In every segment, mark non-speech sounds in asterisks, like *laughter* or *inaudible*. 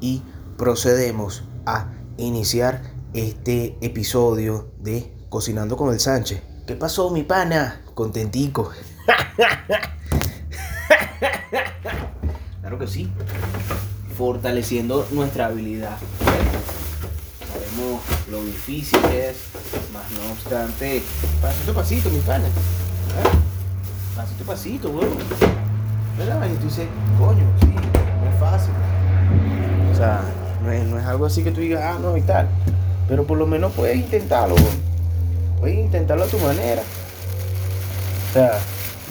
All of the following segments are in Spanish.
y procedemos a iniciar este episodio de Cocinando con el Sánchez. ¿Qué pasó, mi pana? Contentico. claro que sí. Fortaleciendo nuestra habilidad. Sabemos lo difícil que es, más no obstante, pasito a pasito, mi pana. ¿Ah? Pasito a pasito, weón. ¿Verdad? Y tú dices, coño, sí, no es fácil. Sea, no es, algo así que tú digas, ah, no, y tal. Pero por lo menos puedes intentarlo, weón. Puedes intentarlo a tu manera. O sea,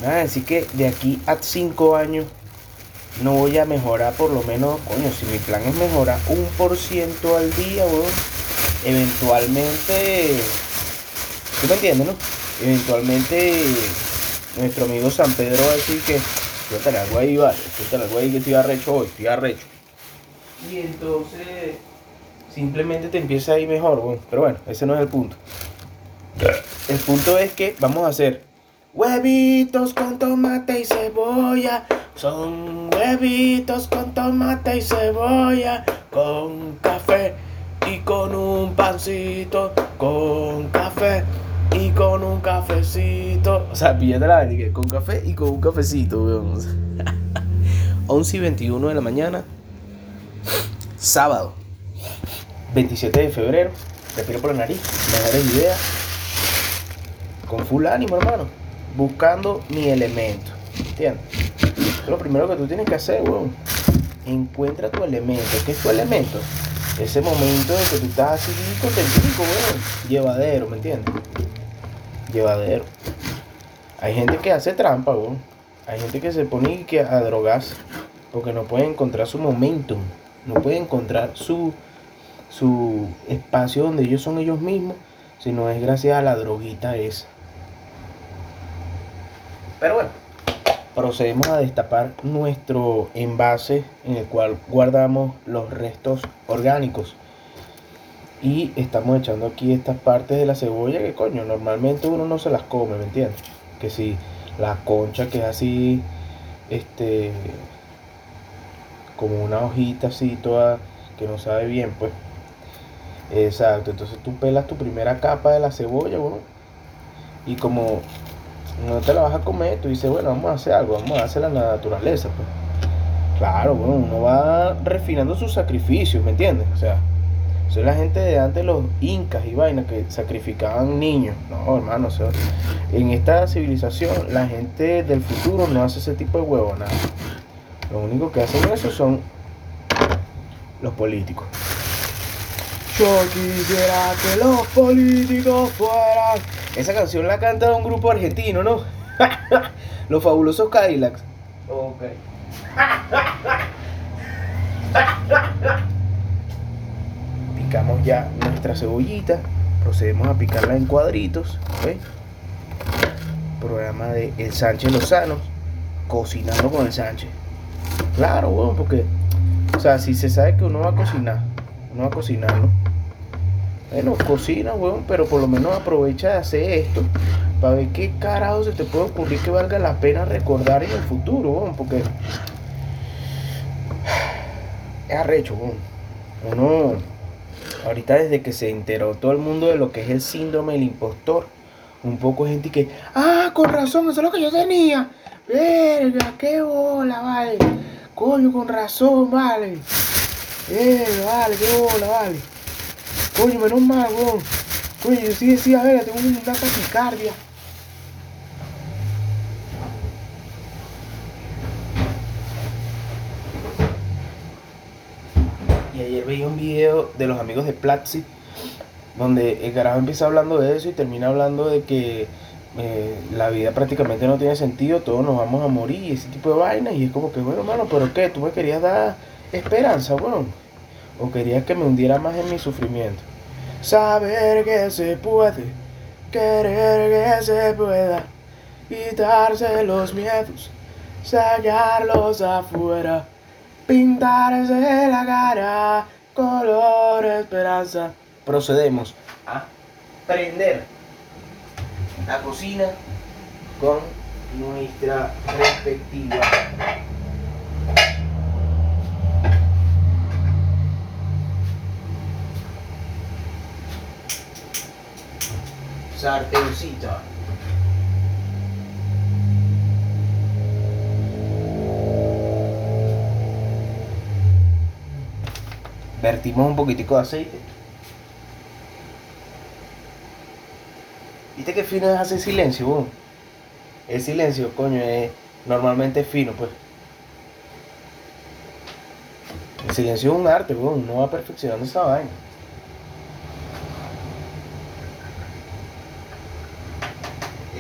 nada, decir que de aquí a 5 años no voy a mejorar por lo menos, coño, si mi plan es mejorar un por ciento al día, weón, eventualmente, ¿tú me entiendes, no? Eventualmente nuestro amigo San Pedro va a decir que suéltale algo ahí, vale, suéltale algo ahí que estoy arrecho hoy, estoy arrecho. Y entonces simplemente te empieza a ir mejor. Pero bueno, ese no es el punto. El punto es que vamos a hacer huevitos con tomate y cebolla. Son huevitos con tomate y cebolla. Con café y con un pancito. Con café y con un cafecito. O sea, píllate la con café y con un cafecito, weón. *laughs* 11 y 21 de la mañana. Sábado. 27 de febrero. Respiro por la nariz. Mejores ideas con full ánimo, hermano, buscando mi elemento. ¿Entiendes? Lo primero que tú tienes que hacer, weón, encuentra tu elemento. ¿Qué es tu elemento? Ese momento en que tú estás así contentico, weón, llevadero, ¿me entiendes? Llevadero. Hay gente que hace trampa, weón. Hay gente que se pone a drogarse porque no puede encontrar su momentum, no puede encontrar su, su espacio donde ellos son ellos mismos, sino es gracias a la droguita esa. Pero bueno, procedemos a destapar nuestro envase en el cual guardamos los restos orgánicos. Y estamos echando aquí estas partes de la cebolla que coño, normalmente uno no se las come, ¿me entiendes? Que si la concha que es así, este, como una hojita así toda, que no sabe bien, pues. Exacto, entonces tú pelas tu primera capa de la cebolla, bueno, y como no te la vas a comer, tú dices, bueno, vamos a hacer algo, vamos a hacer la naturaleza. Pues. Claro, bueno, uno va refinando sus sacrificios, ¿me entiendes? O sea, soy la gente de antes, los incas y vainas que sacrificaban niños. No, hermano, en esta civilización, la gente del futuro no hace ese tipo de huevonadas. Lo único que hacen eso son los políticos. Yo quisiera que los políticos fueran esa canción la canta un grupo argentino, ¿no? *laughs* Los fabulosos Cadillacs. Ok. Picamos ya nuestra cebollita. Procedemos a picarla en cuadritos. ¿ok? Programa de El Sánchez Lozano. Cocinando con el Sánchez. Claro, bueno, porque. O sea, si se sabe que uno va a cocinar. Uno va a cocinar, ¿no? Bueno, cocina, weón, pero por lo menos aprovecha de hacer esto para ver qué carajo se te puede ocurrir que valga la pena recordar en el futuro, weón, porque es arrecho, weón. Uno, ahorita desde que se enteró todo el mundo de lo que es el síndrome del impostor, un poco gente que, ah, con razón, eso es lo que yo tenía. Verga, qué bola, vale. Coño, con razón, vale. Verga, vale, qué bola, vale. Coño, menos mal, weón. Coño, yo sí decía, a ver, tengo una taquicardia. Y ayer veía un video de los amigos de Platzi, donde el carajo empieza hablando de eso y termina hablando de que eh, la vida prácticamente no tiene sentido, todos nos vamos a morir y ese tipo de vainas. Y es como que, bueno, hermano, pero ¿qué? ¿Tú me querías dar esperanza, weón? ¿O querías que me hundiera más en mi sufrimiento? Saber que se puede, querer que se pueda, quitarse los miedos, sacarlos afuera, pintarse la cara, color esperanza. Procedemos a prender la cocina con nuestra respectiva sartencita. Vertimos un poquitico de aceite. Fino es hacer silencio? El silencio, coño, es normalmente fino, pues. El silencio es un arte, weón. Uno va perfeccionando esa vaina.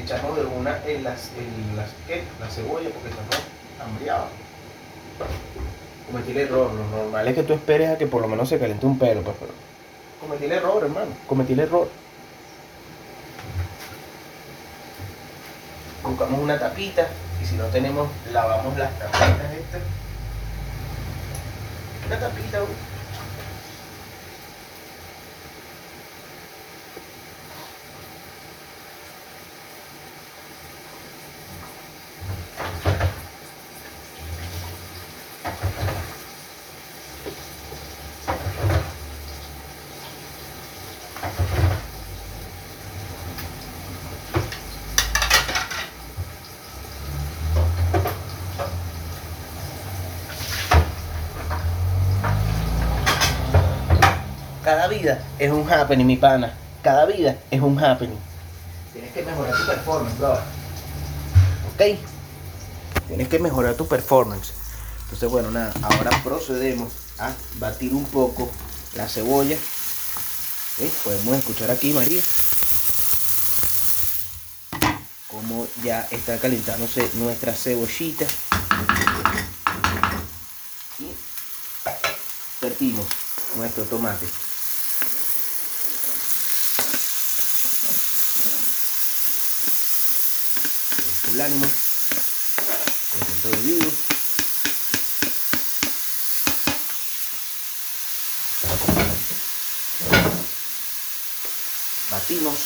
Echamos de una en las, en las, ¿qué? La cebolla porque estamos hambriados. Cometí el error, lo normal es que tú esperes a que por lo menos se caliente un pelo, pues, pero cometí el error, hermano, cometí el error. Buscamos una tapita y si no tenemos, lavamos las tapitas estas. Una tapita, Cada vida es un happening, mi pana. Cada vida es un happening. Tienes que mejorar tu performance, bro. ¿Ok? Tienes que mejorar tu performance. Entonces, bueno, nada. Ahora procedemos a batir un poco la cebolla. ¿Sí? Podemos escuchar aquí, María. Como ya está calentándose nuestra cebollita. Y vertimos nuestro tomate. Contento vivo. Batimos.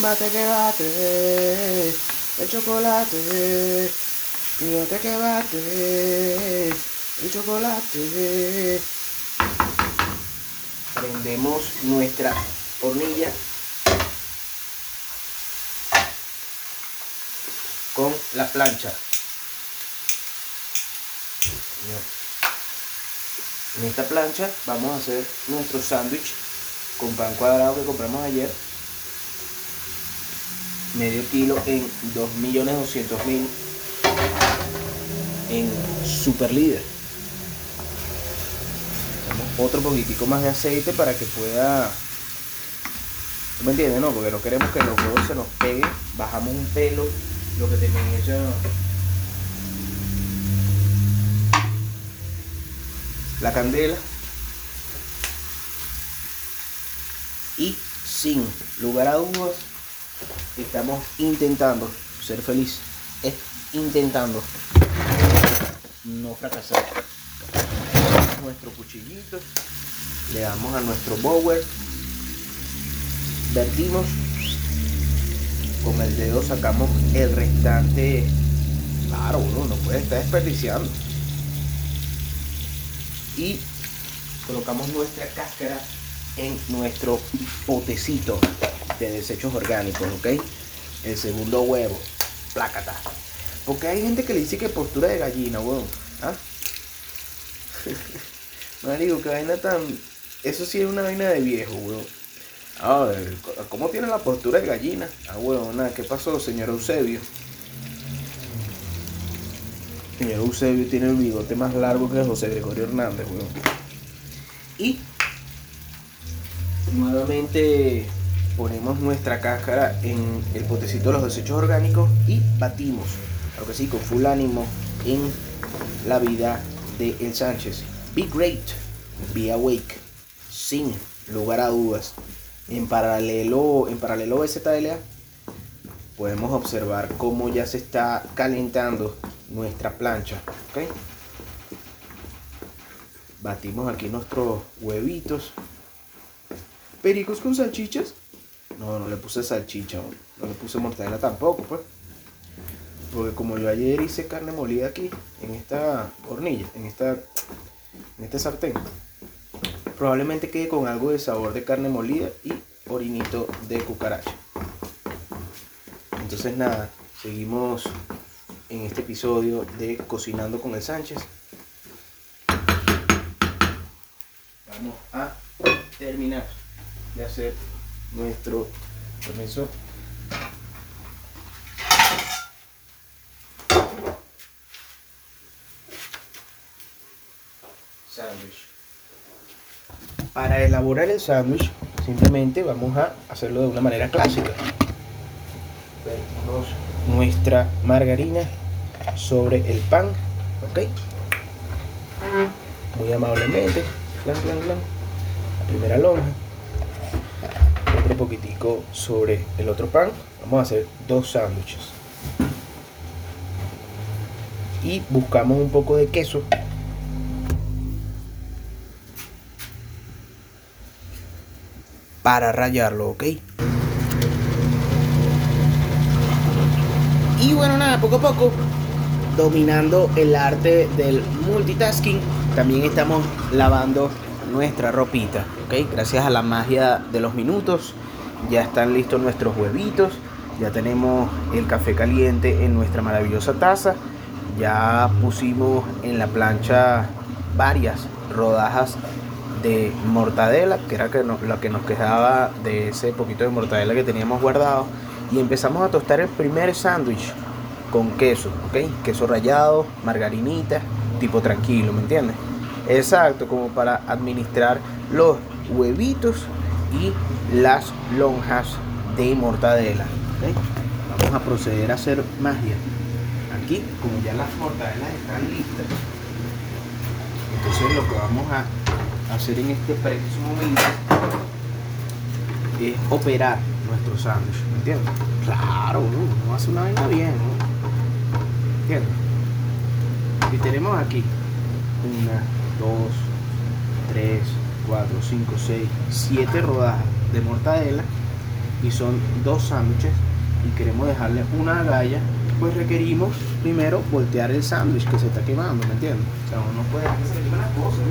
Bate que bate, el chocolate. Bate que bate, el chocolate. Prendemos nuestra hornilla con la plancha. En esta plancha vamos a hacer nuestro sándwich con pan cuadrado que compramos ayer. Medio kilo en 2.200.000 en Super Líder. Otro poquitico más de aceite para que pueda... ¿tú ¿Me entiendes? No, porque no queremos que los huevos se nos peguen. Bajamos un pelo lo que tenían hecho la candela. Y sin lugar a dudas estamos intentando ser feliz es intentando no fracasar. Nuestro cuchillito le damos a nuestro bower. Vertimos con el dedo sacamos el restante. Claro, uno no puede estar desperdiciando. Y colocamos nuestra cáscara en nuestro potecito de desechos orgánicos, ¿ok? El segundo huevo, plácata. Porque hay gente que le dice que postura de gallina, weón. ¿Ah? *laughs* Digo que vaina tan. Eso sí es una vaina de viejo, weón. Ah, ¿cómo tiene la postura de gallina? Ah, bueno, nada, ¿qué pasó, señor Eusebio? Señor Eusebio tiene el bigote más largo que José Gregorio Hernández, weón. Y nuevamente ponemos nuestra cáscara en el potecito de los desechos orgánicos y batimos, claro que sí, con full ánimo en la vida de El Sánchez. Be great, be awake, sin lugar a dudas en paralelo, en paralelo ZLA, podemos observar cómo ya se está calentando nuestra plancha. Batimos aquí nuestros huevitos. ¿Pericos con salchichas? No, no le puse salchicha, no le puse mortadela tampoco, pues. Porque como yo ayer hice carne molida aquí, en esta hornilla, en esta, en este sartén, probablemente quede con algo de sabor de carne molida y orinito de cucaracha. Entonces nada, seguimos en este episodio de Cocinando con el Sánchez. Vamos a terminar de hacer nuestro permiso sándwich. Para elaborar el sándwich, simplemente vamos a hacerlo de una manera clásica. Vertimos nuestra margarina sobre el pan, ¿ok? Muy amablemente, La primera lonja. Otro poquitico sobre el otro pan. Vamos a hacer dos sándwiches. Y buscamos un poco de queso para rayarlo, ¿ok? Y bueno, nada, poco a poco, dominando el arte del multitasking, también estamos lavando nuestra ropita, ¿ok? Gracias a la magia de los minutos, ya están listos nuestros huevitos, ya tenemos el café caliente en nuestra maravillosa taza, ya pusimos en la plancha varias rodajas de mortadela, que era que lo que nos quedaba de ese poquito de mortadela que teníamos guardado. Y empezamos a tostar el primer sándwich con queso, ¿ok? Queso rallado, margarinita, tipo tranquilo, ¿me entiendes? Exacto, como para administrar los huevitos y las lonjas de mortadela. Vamos a proceder a hacer magia. Aquí, como ya las mortadelas están listas, entonces lo que vamos a hacer en este preciso momento es operar nuestro sándwich, ¿me entiendes? Claro, no hace una vaina bien, ¿no? ¿entiendes? Y tenemos aquí una, dos, tres, cuatro, cinco, seis, siete rodajas de mortadela y son dos sándwiches y queremos dejarle una galla, pues requerimos primero voltear el sándwich que se está quemando, ¿me entiendes? O sea, uno puede hacer las cosas,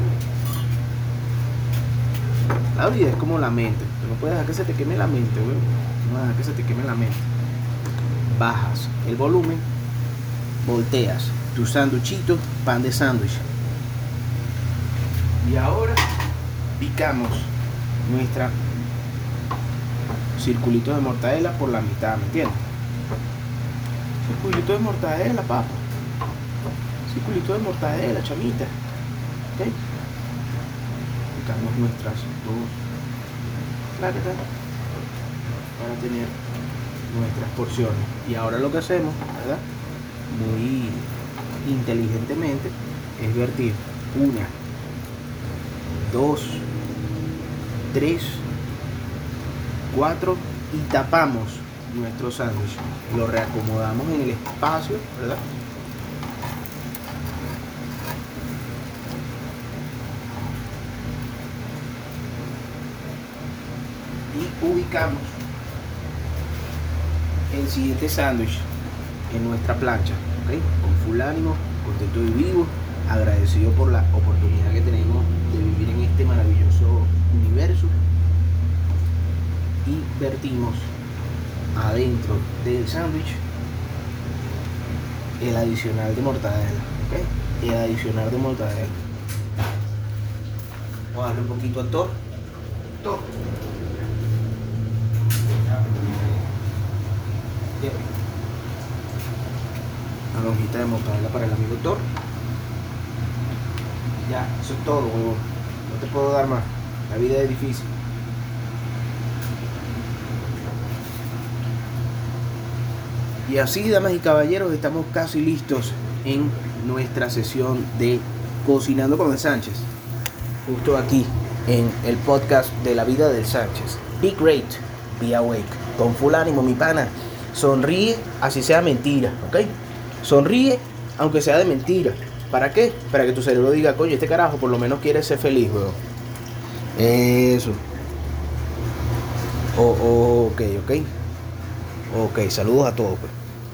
la vida es como la mente. no puedes dejar que se te queme la mente, güey. No dejar que se te queme la mente. Bajas el volumen, volteas tu sanduchito, pan de sándwich. Y ahora picamos nuestra circulito de mortadela por la mitad, ¿me entiendes? Circulito de mortadela, papá. Circulito de mortadela, chamita. ¿Ok? nuestras dos claretas para tener nuestras porciones. Y ahora lo que hacemos, ¿verdad? Muy inteligentemente es vertir una, dos, tres, cuatro y tapamos nuestro sándwich. Lo reacomodamos en el espacio, ¿verdad? Ubicamos el siguiente sándwich en nuestra plancha, con full ánimo, contento y vivo, agradecido por la oportunidad que tenemos de vivir en este maravilloso universo y vertimos adentro del sándwich el adicional de mortadela, el adicional de mortadela. Vamos a darle un poquito a todo. todo. Una lonjita de mortadela para el amigo Thor. Ya, eso es todo. No te puedo dar más. La vida es difícil. Y así, damas y caballeros, estamos casi listos en nuestra sesión de Cocinando con el Sánchez. Justo aquí, en el podcast de la vida del Sánchez. Be great, be awake. Con full ánimo, mi pana. Sonríe, así sea mentira, ¿ok? Sonríe, aunque sea de mentira. ¿Para qué? Para que tu cerebro diga, coño, este carajo por lo menos quiere ser feliz, weón. Eso. Oh, ok, ok. Ok, saludos a todos, pues.